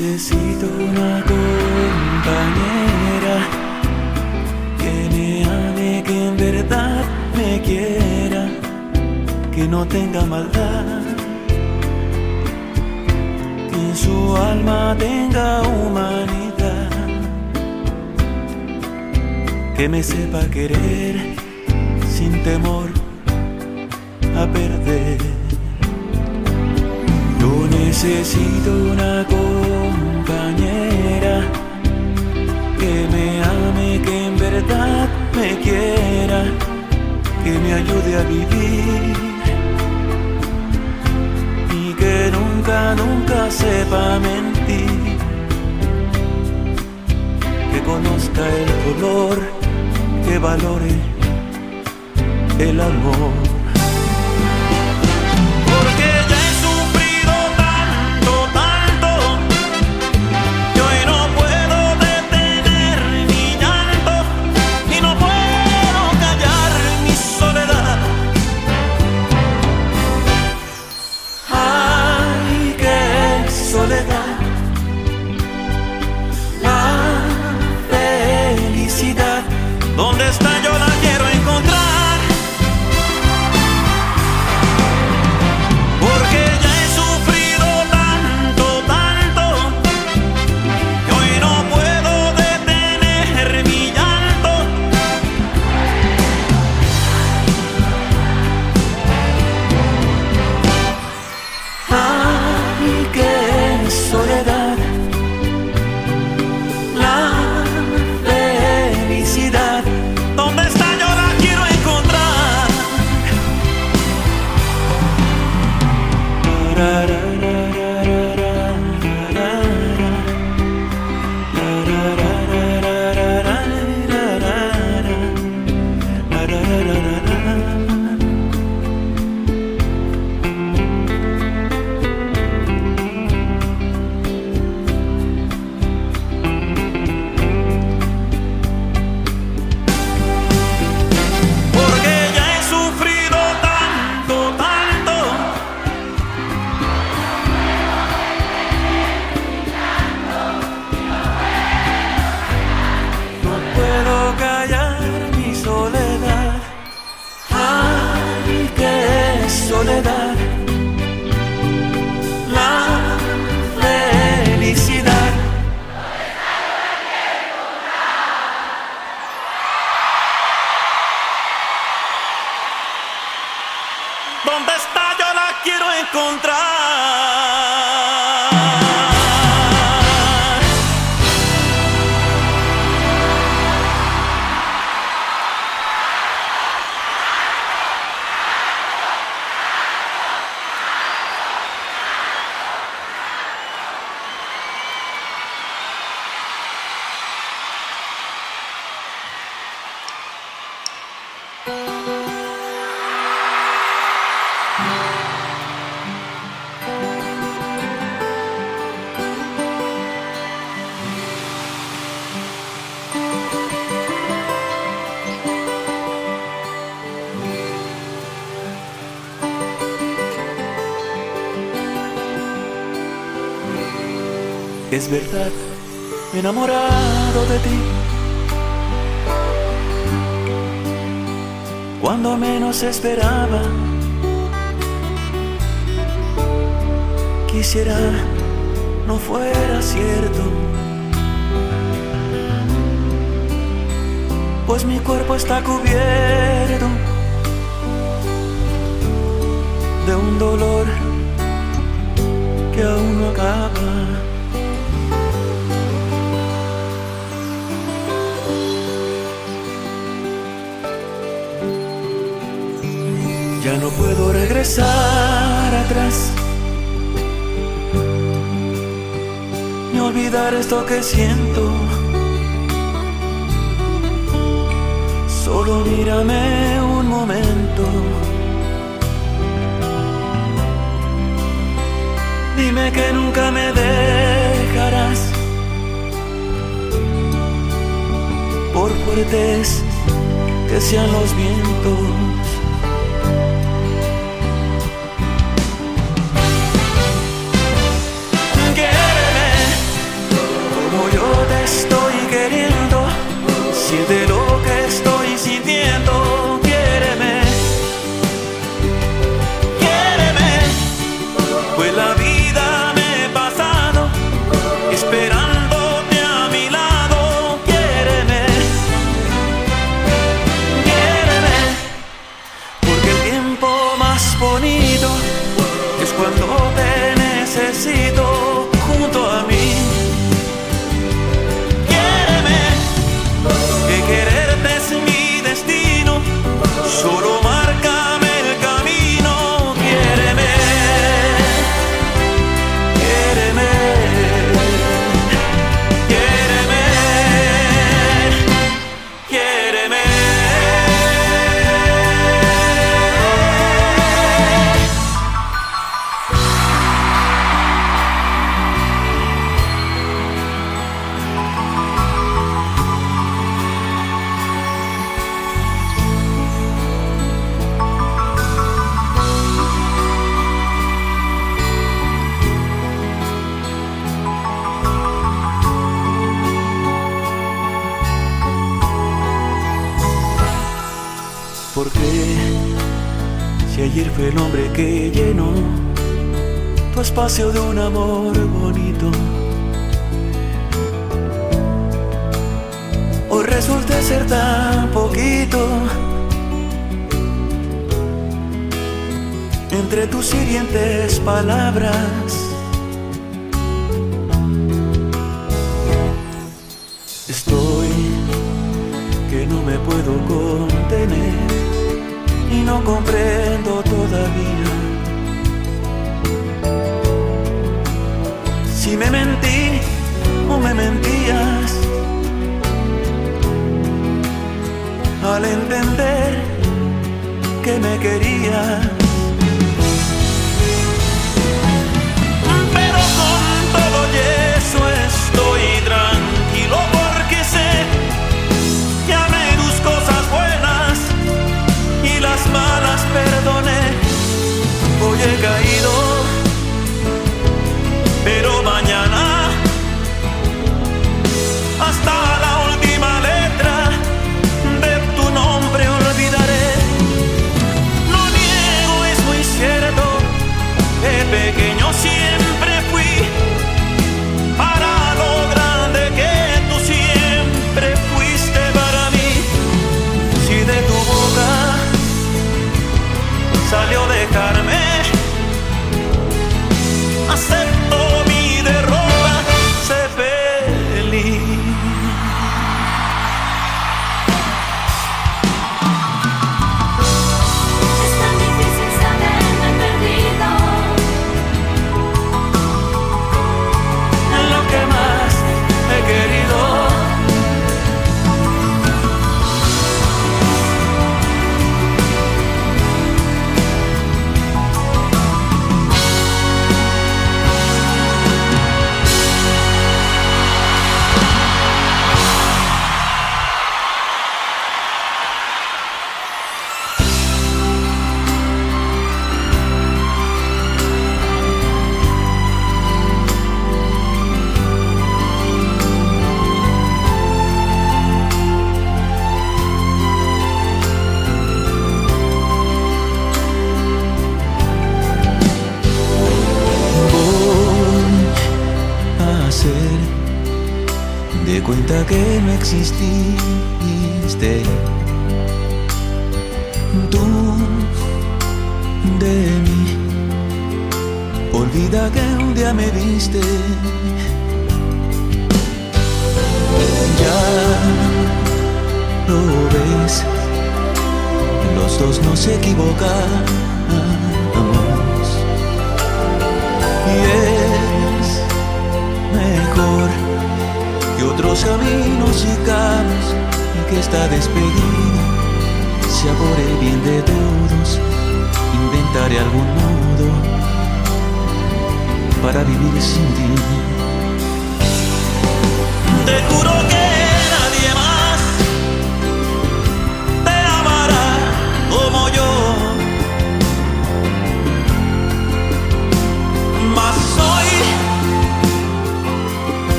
necesito una compañera que me ame, que en verdad me quiera, que no tenga maldad, que en su alma tenga humanidad, que me sepa querer sin temor a perder. Yo necesito una compañera que me ame, que en verdad me quiera, que me ayude a vivir y que nunca, nunca sepa mentir, que conozca el dolor, que valore el amor. Es verdad, me he enamorado de ti. Cuando menos esperaba, quisiera no fuera cierto. Pues mi cuerpo está cubierto de un dolor que aún no acaba. Ya no puedo regresar atrás. Ni olvidar esto que siento. Solo mírame un momento. Dime que nunca me dejarás. Por fuertes que sean los vientos. queriendo, siente lo que estoy sintiendo. Tu espacio de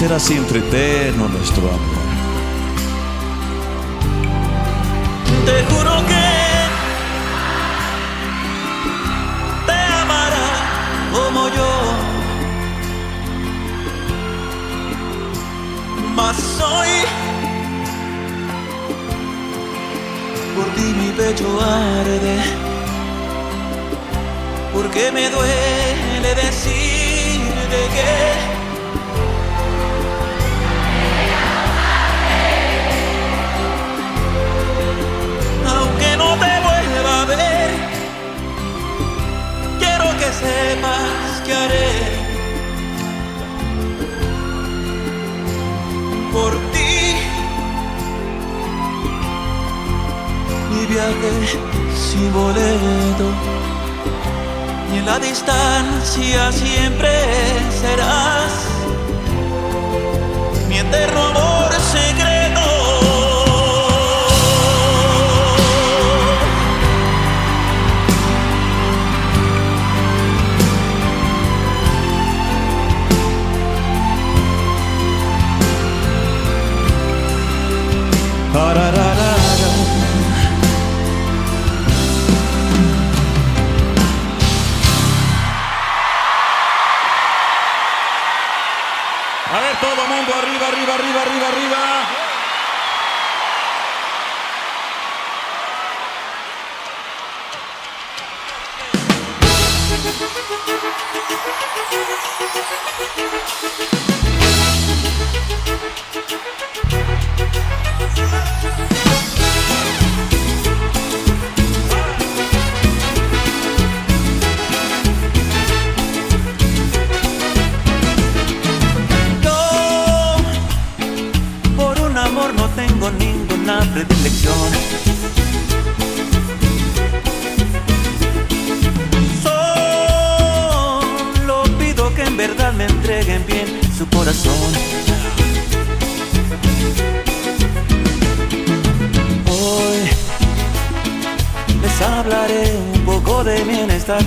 será siempre eterno nuestro amor. y en la distancia siempre serás mi eterno amor.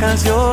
canción.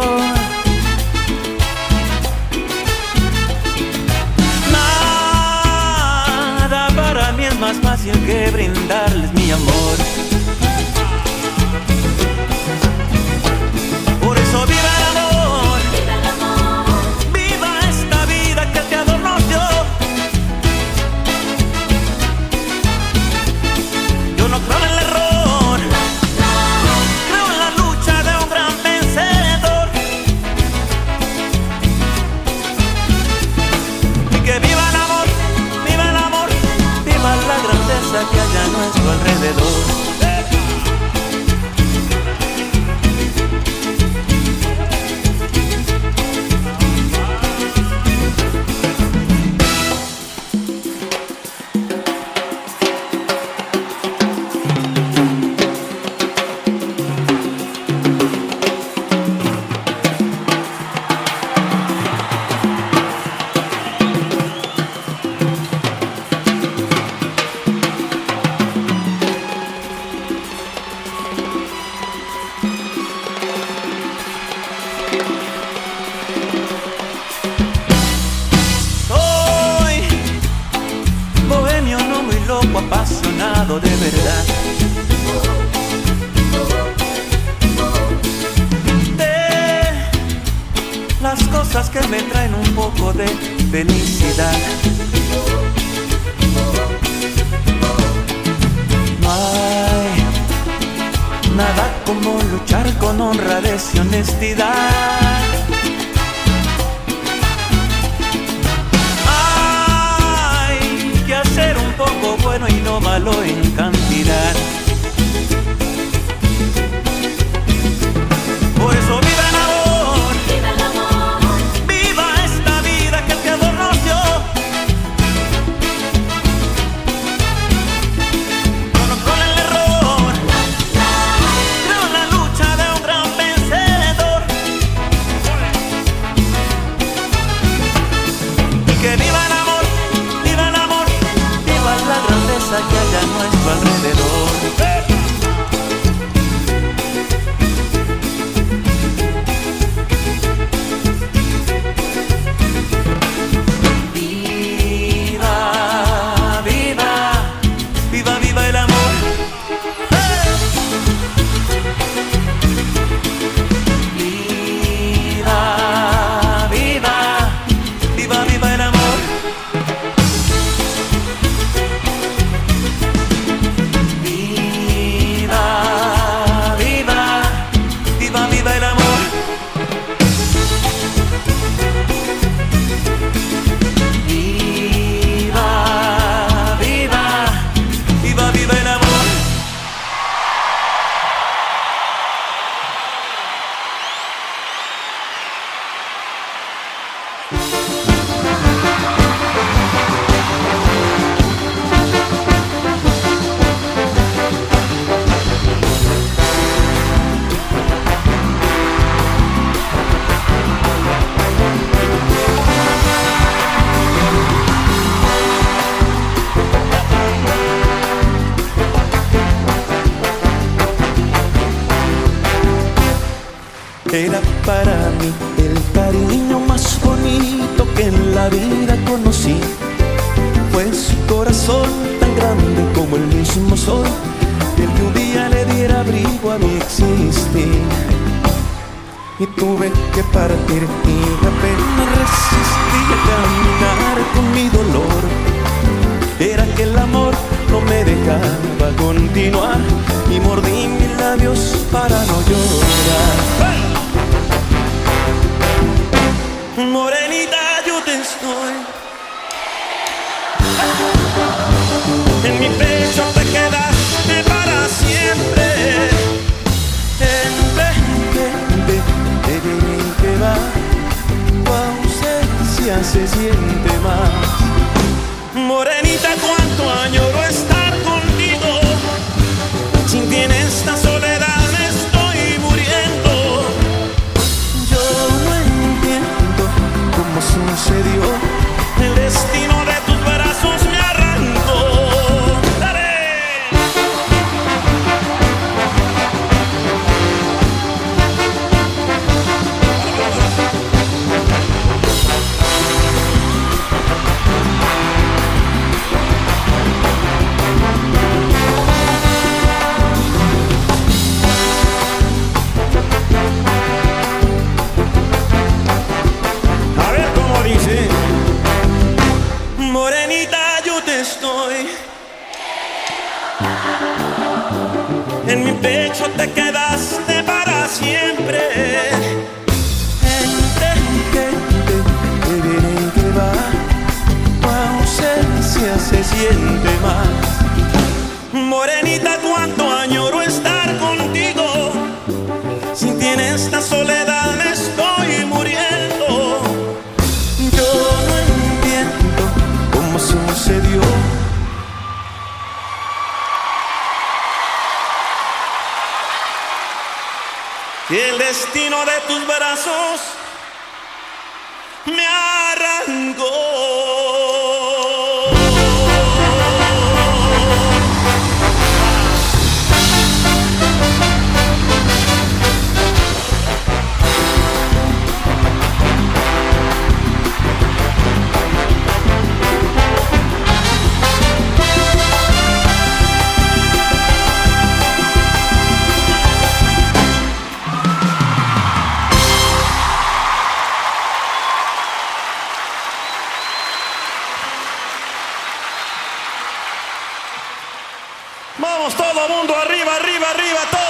Vamos todo mundo arriba, arriba, arriba, todo.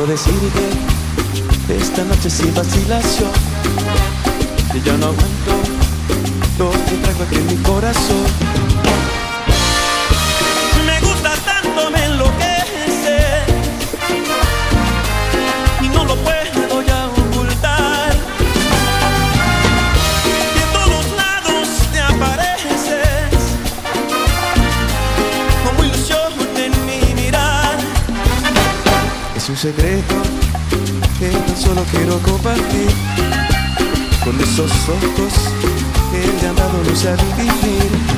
Quiero decirte esta noche sin vacilación que yo no aguanto lo que traigo aquí en mi corazón. Secreto que tan solo quiero compartir con esos ojos que han dado luz a vivir.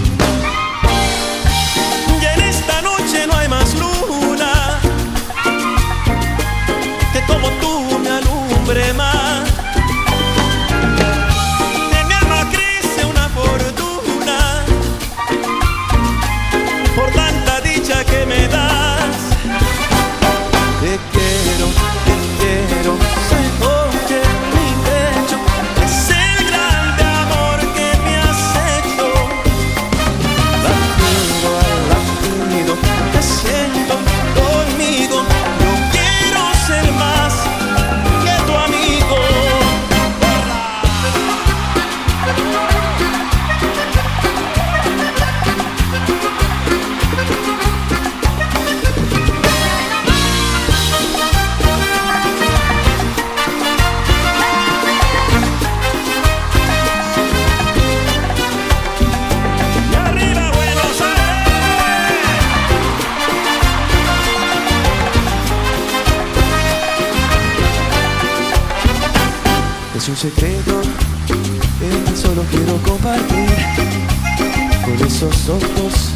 Ojos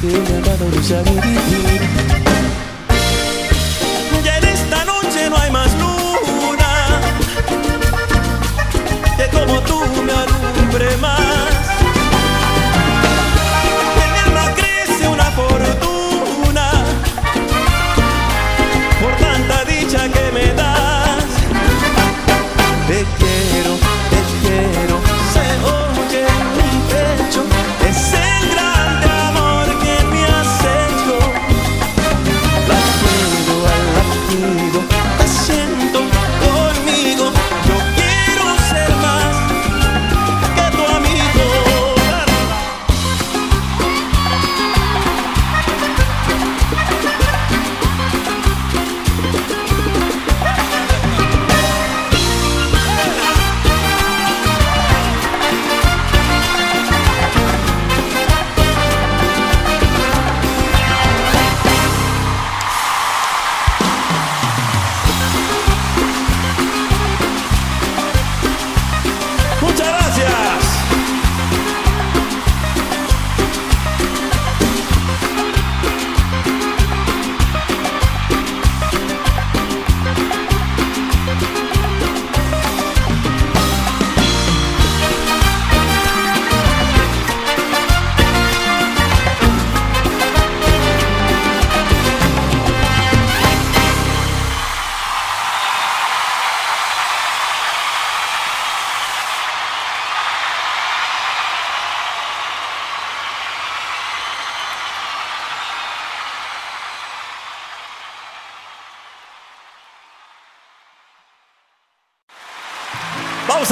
que me han dado vivir.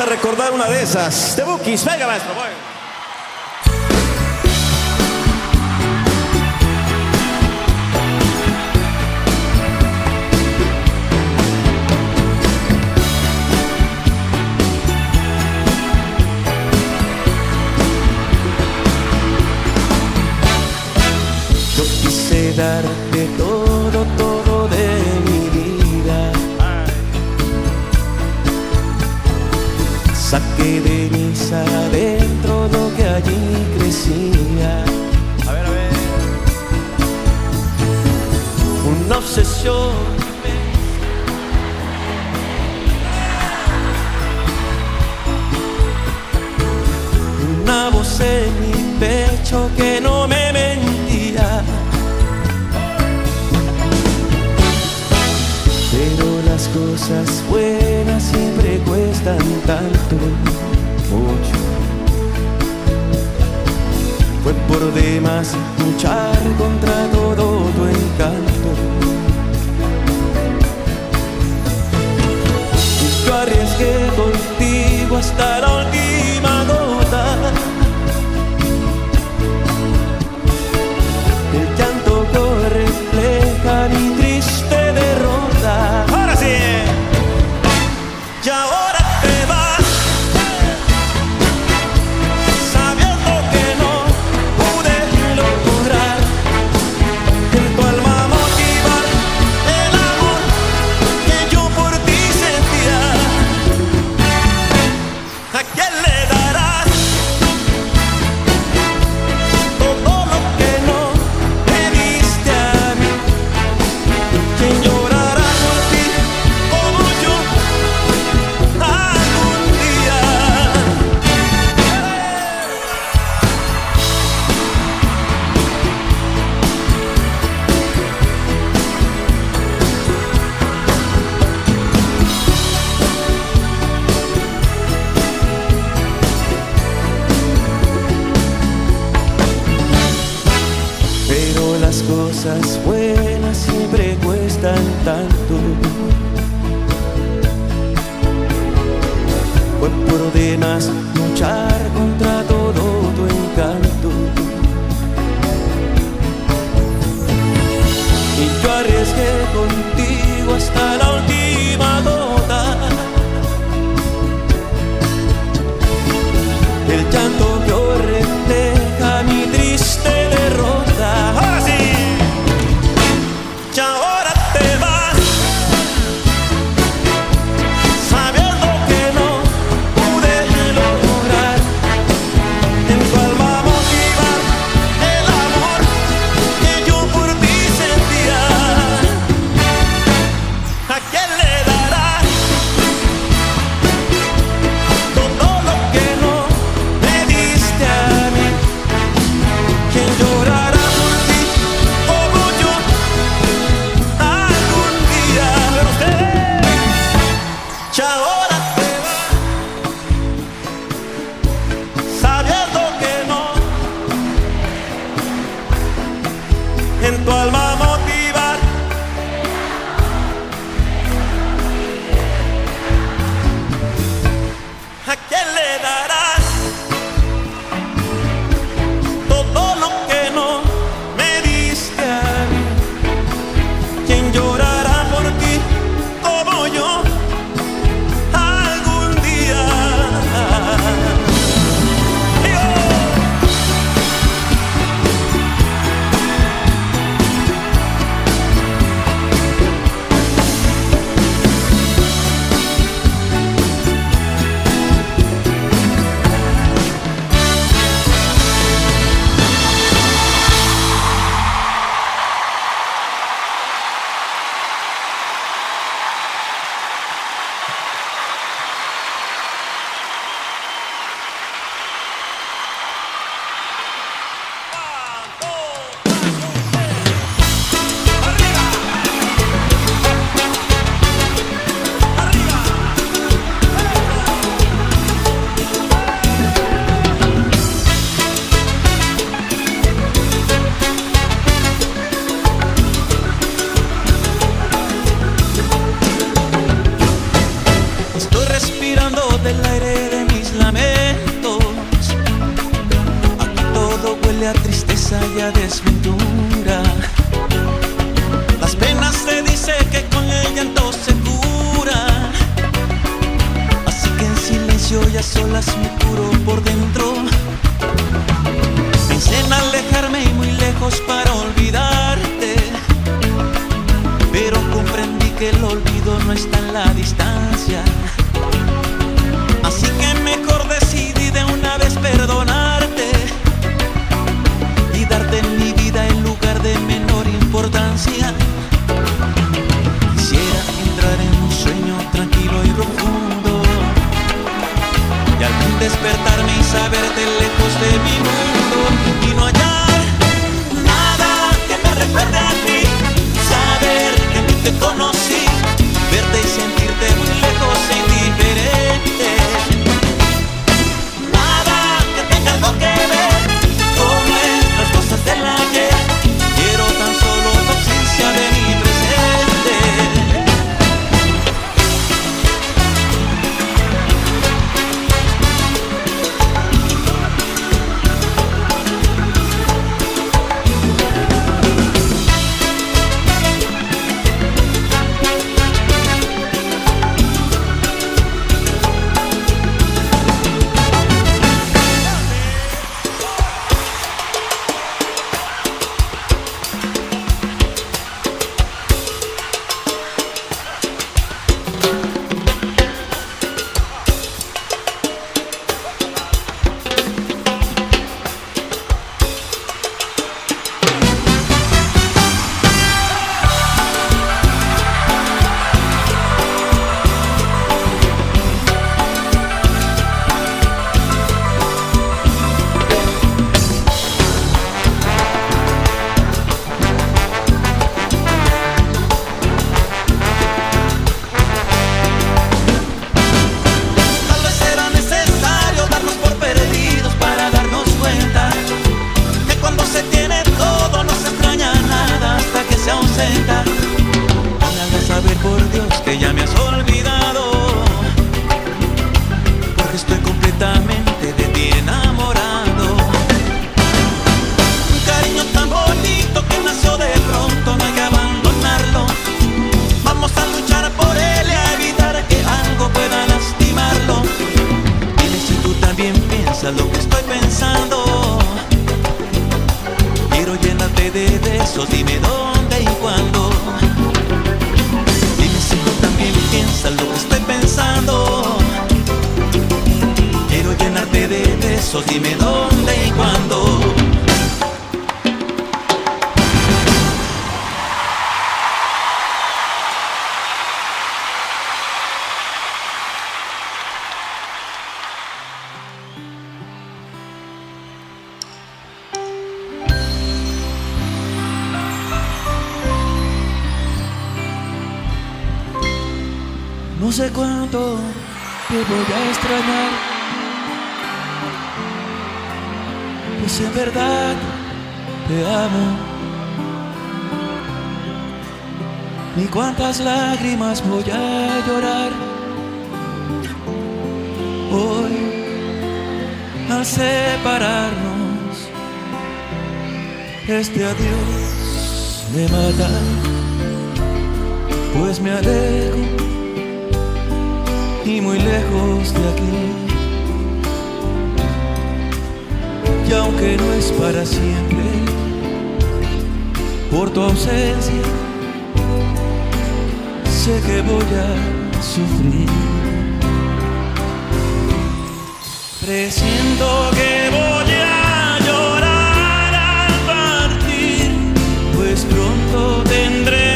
Recordar una de esas. De Bookies, venga maestro. voy. Darte Saqué de mis adentro lo que allí crecía. A ver, a ver. Una obsesión. Una voz en mi pecho que no me mentía. Las cosas buenas siempre cuestan tanto, mucho. Fue por demás luchar contra todo tu encanto. Yo arriesgué contigo hasta la última gota. El llanto que refleja mi triste derrota. despertarme y saberte lejos de mi mundo y no hallar nada que me recuerde a ti, saber que te conocí, verte y sentirte muy lejos e indiferente, nada que tenga algo besos, dime dónde y cuándo. No sé cuánto te voy a extrañar. Pues en verdad te amo. Ni cuántas lágrimas voy a llorar. Hoy, al separarnos, este adiós me mata. Pues me alejo y muy lejos de aquí. Y aunque no es para siempre, por tu ausencia, sé que voy a sufrir. Presiento que voy a llorar al partir, pues pronto tendré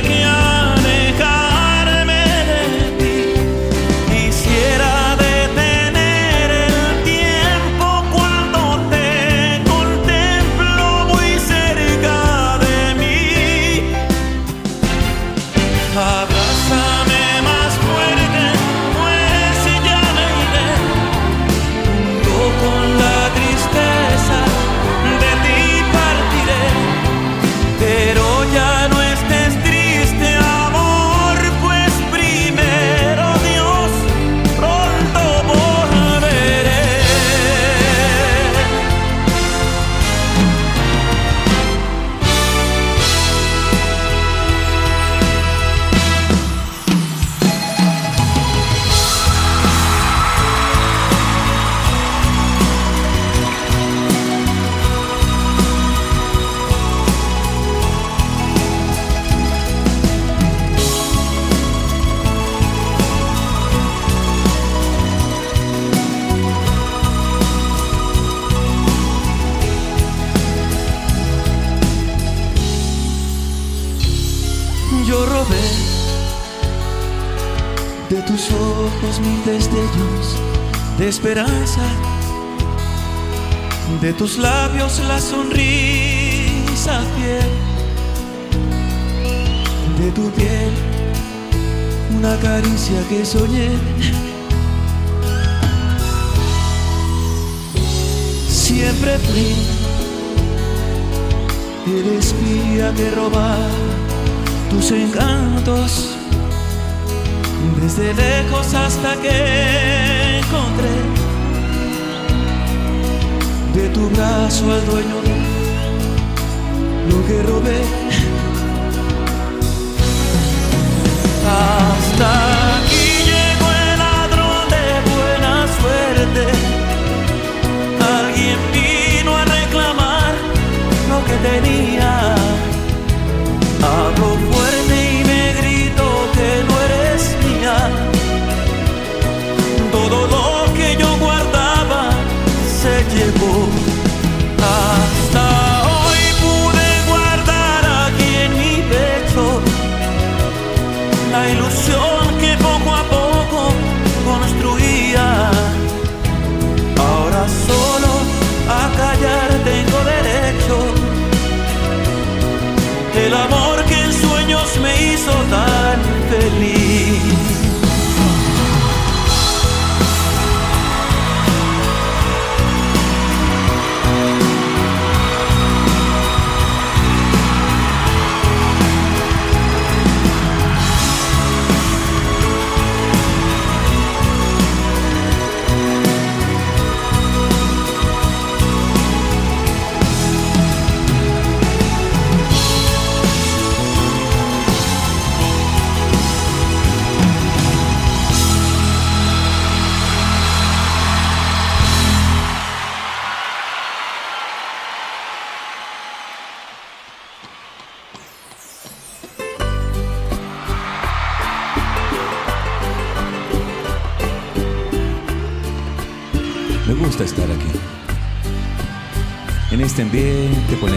de tus labios la sonrisa fiel, de tu piel una caricia que soñé. Siempre fui el espía que robaba tus encantos. Desde lejos hasta que encontré. De tu brazo al dueño de lo que robé. Hasta aquí llegó el ladrón de buena suerte. Alguien vino a reclamar lo que tenía. Hablo fuerte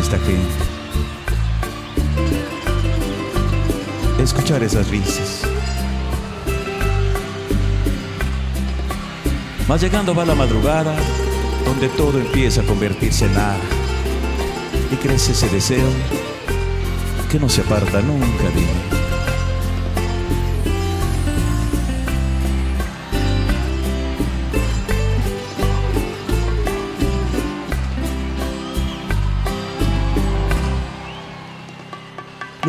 esta gente. Escuchar esas risas. Más llegando va la madrugada, donde todo empieza a convertirse en nada. Y crece ese deseo que no se aparta nunca de mí.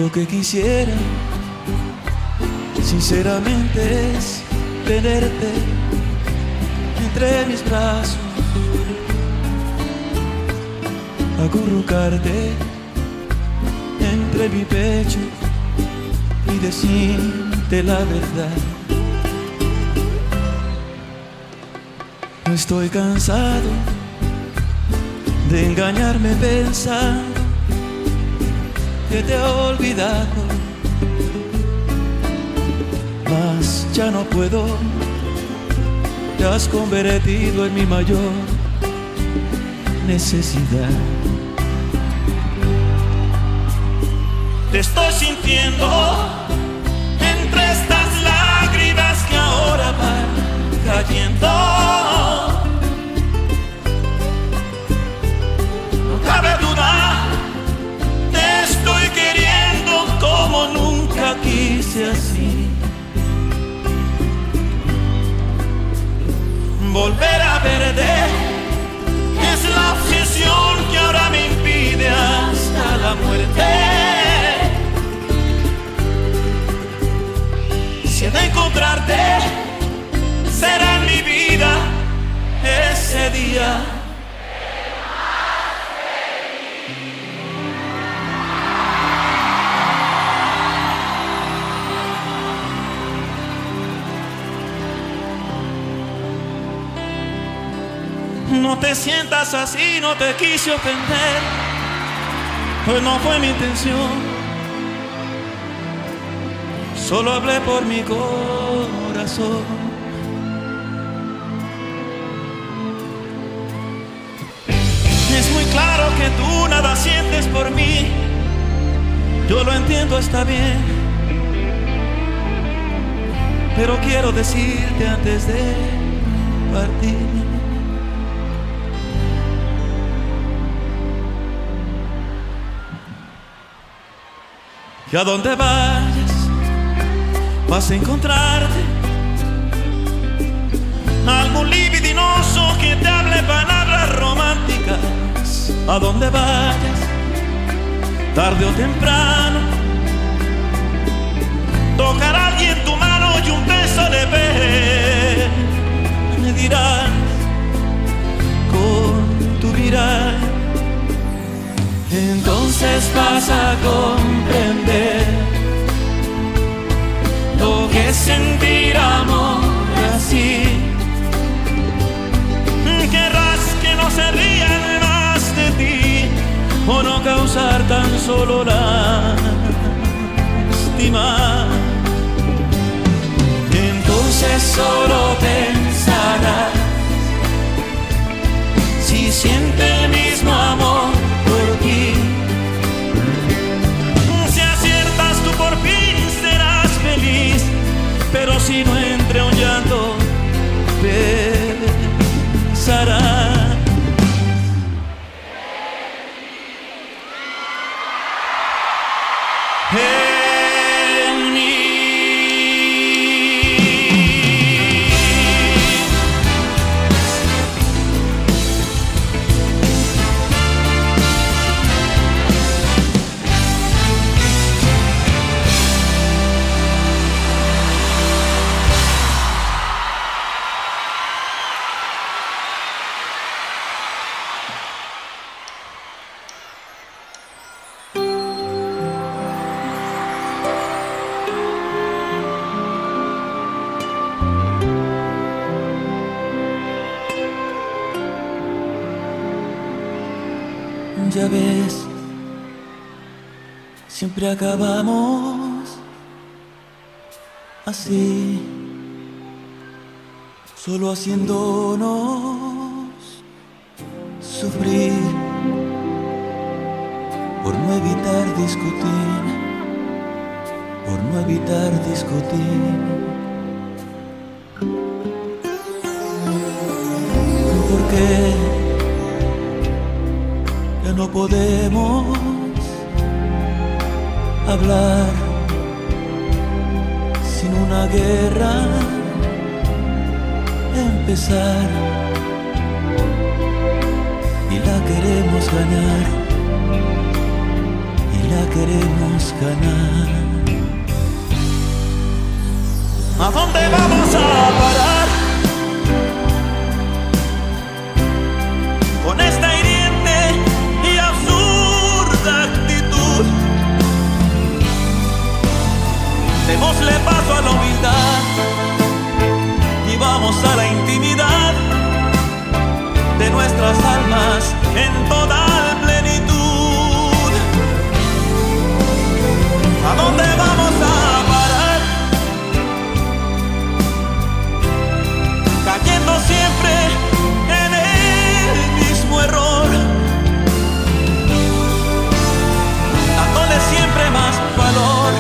Lo que quisiera, sinceramente, es tenerte entre mis brazos, acurrucarte entre mi pecho y decirte la verdad. No estoy cansado de engañarme pensando te he olvidado, mas ya no puedo, te has convertido en mi mayor necesidad. Te estoy sintiendo entre estas lágrimas que ahora van cayendo. Así. Volver a verte es la obsesión que ahora me impide hasta la muerte. Si he de encontrarte, será en mi vida ese día. No te sientas así, no te quise ofender, pues no fue mi intención. Solo hablé por mi corazón. Es muy claro que tú nada sientes por mí. Yo lo entiendo, está bien. Pero quiero decirte antes de partir. Que a donde vayas vas a encontrarte algún libidinoso que te hable palabras románticas. A donde vayas, tarde o temprano, tocará alguien tu mano y un beso de ver. Me dirás con tu mirar. Entonces vas a comprender lo que es sentir amor así. Querrás que no se rían más de ti o no causar tan solo lástima. Entonces solo pensarás si siente el mismo amor pero si no entre un llanto, pensarás. Solo haciéndonos sufrir por no evitar discutir, por no evitar discutir. ¿Por qué que no podemos hablar sin una guerra empezar? y la queremos ganar, y la queremos ganar. ¿A dónde vamos a parar? Con esta hiriente y absurda actitud. Démosle paso a la humildad vamos a la intimidad de nuestras almas en total plenitud. ¿A dónde vamos a parar? Cayendo siempre en el mismo error. Dándole siempre más valor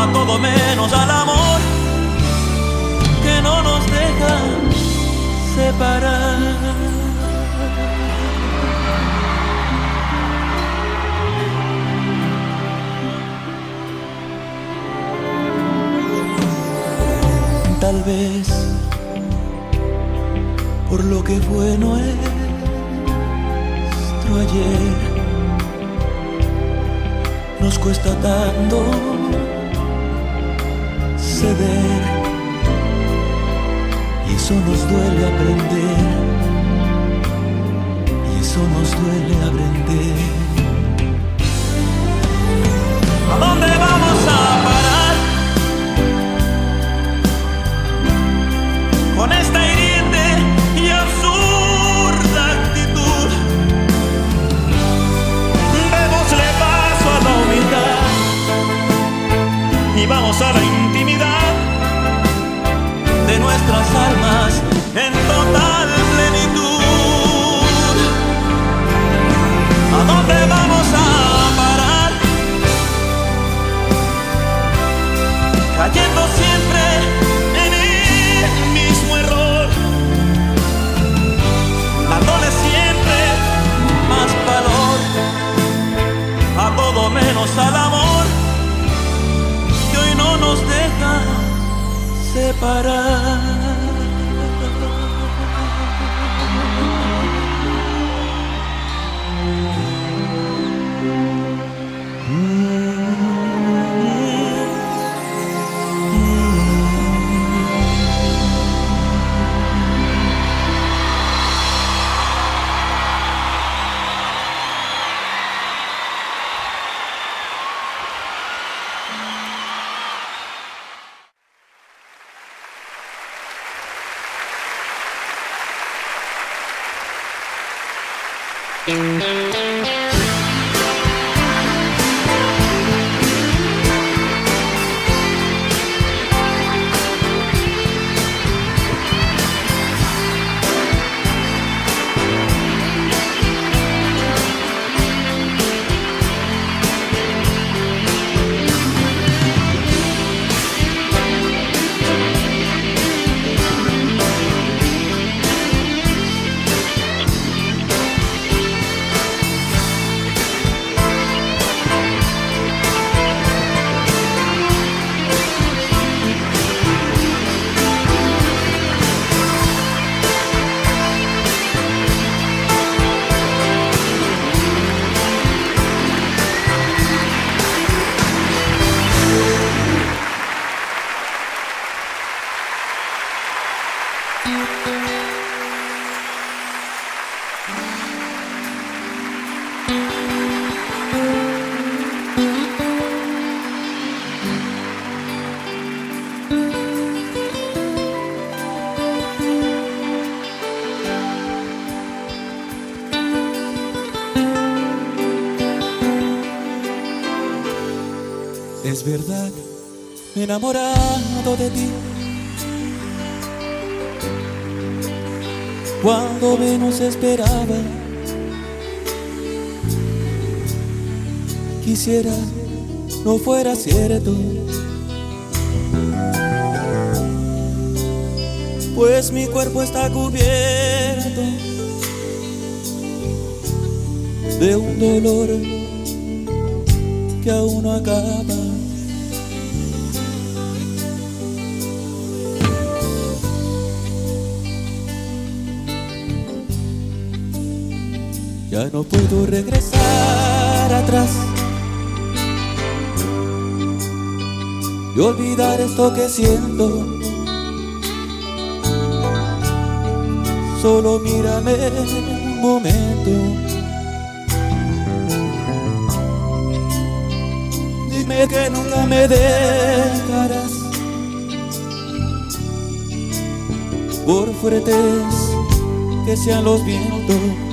a todo menos al amor separar. Tal vez por lo que fue nuestro ayer nos cuesta tanto ceder eso nos duele aprender y eso nos duele aprender ¿A dónde vamos a parar? Con esta hiriente y absurda actitud. Démosle paso a la humildad y vamos a la en total plenitud. ¿A dónde vamos a parar? Cayendo siempre en el mismo error, dándole siempre más valor a todo menos al amor que hoy no nos deja separar. Enamorado de ti. cuando menos esperaba. Quisiera no fuera cierto. Pues mi cuerpo está cubierto de un dolor que aún no acaba. Ya no puedo regresar atrás y olvidar esto que siento. Solo mírame un momento. Dime que nunca me dejarás. Por fuertes que sean los vientos.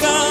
Solo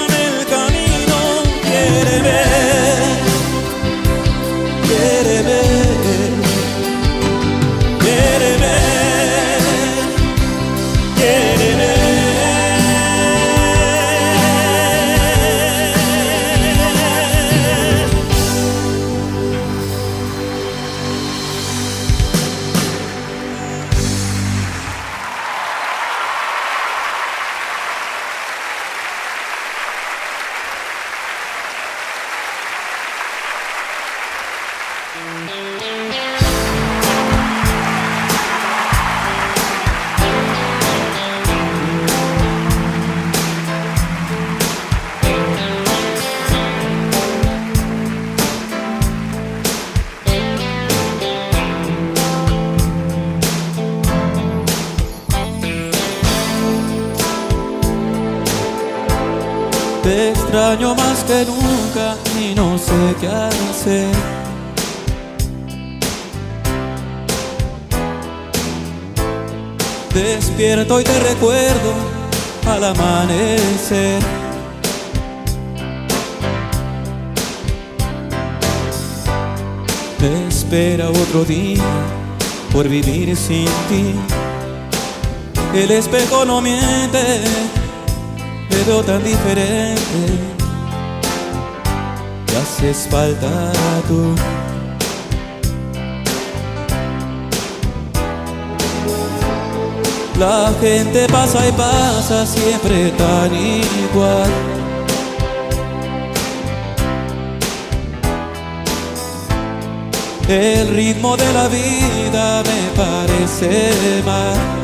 nunca y no sé qué hacer. Despierto y te recuerdo al amanecer. Me espera otro día por vivir sin ti. El espejo no miente, te veo tan diferente. Haces falta tú. La gente pasa y pasa siempre tan igual. El ritmo de la vida me parece mal.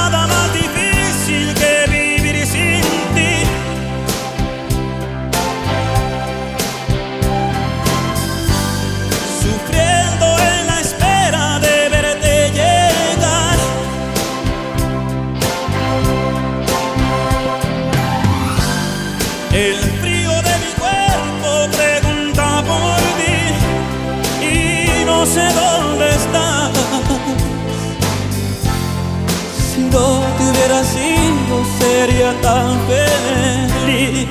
sido, sería tan feliz.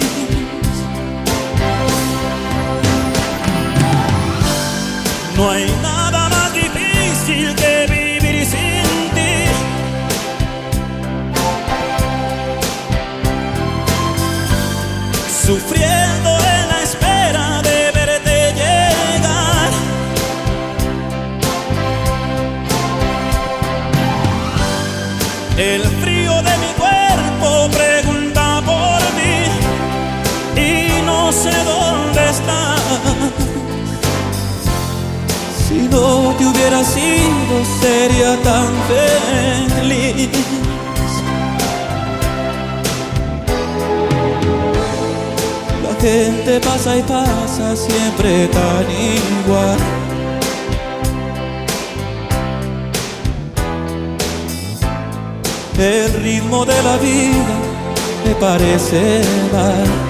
No hubiera sido, sería tan feliz. La gente pasa y pasa siempre tan igual. El ritmo de la vida me parece mal.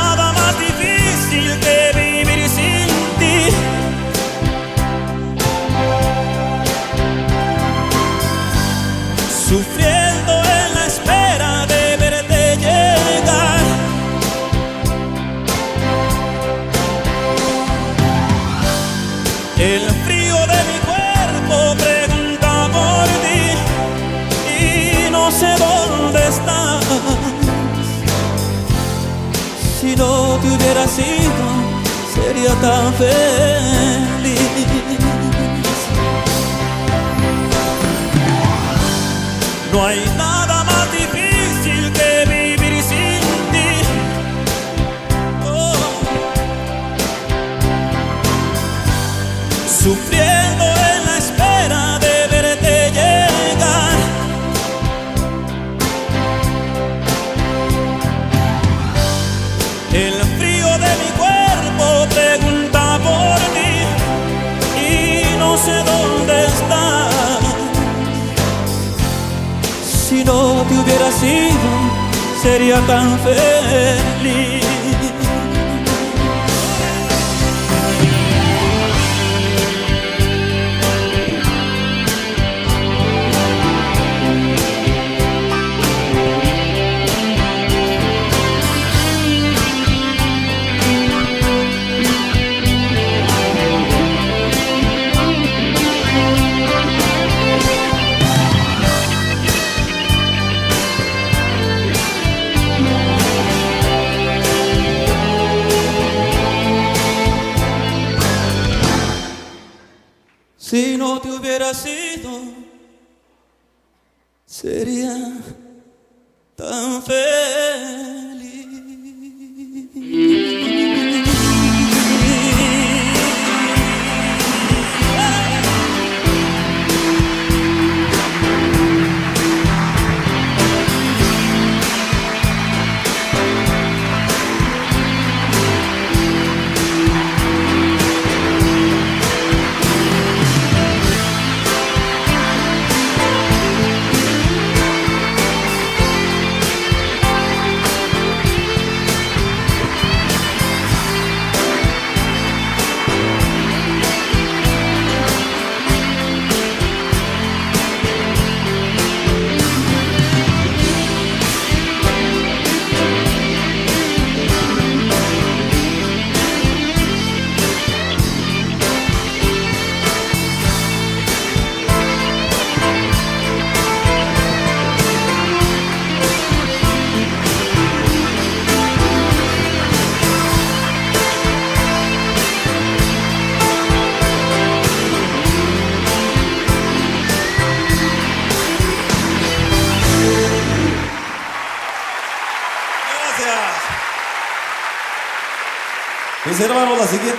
te hubiera sido, sería tan feliz. No sido, sería tan feliz. Hubiera sido, sería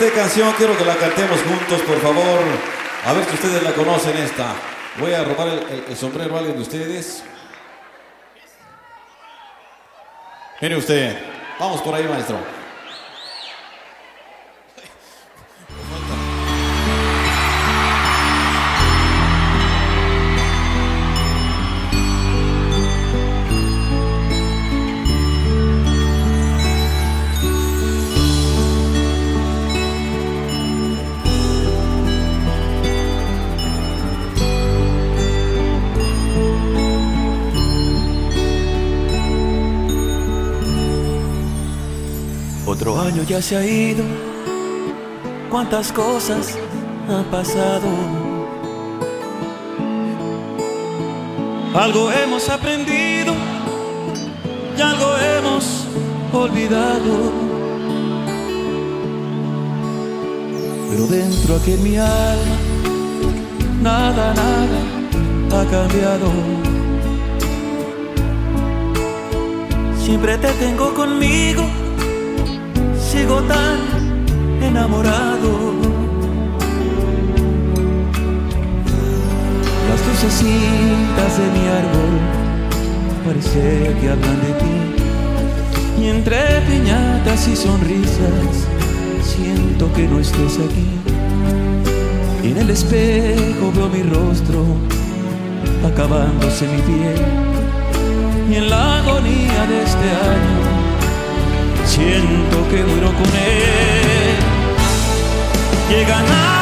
siguiente canción quiero que la cantemos juntos, por favor. A ver si ustedes la conocen esta. Voy a robar el, el sombrero a alguien de ustedes. Mire usted. Vamos por ahí, maestro. Año ya se ha ido, cuántas cosas han pasado. Algo hemos aprendido y algo hemos olvidado. Pero dentro aquí mi alma, nada, nada ha cambiado. Siempre te tengo conmigo sigo tan enamorado. Las lucecitas de mi árbol parece que hablan de ti. Y entre piñatas y sonrisas siento que no estés aquí. Y en el espejo veo mi rostro acabándose mi piel. Y en la agonía de este año siento que muero con él. Llega Navidad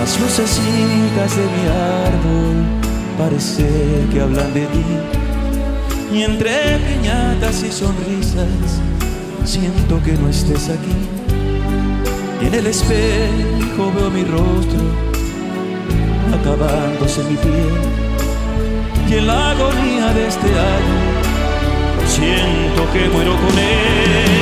Las lucecitas de mi árbol parece que hablan de ti. Y entre piñatas y sonrisas siento que no estés aquí. Y en el espejo veo mi rostro acabándose mi piel. Y en la agonía de este año siento que muero con él.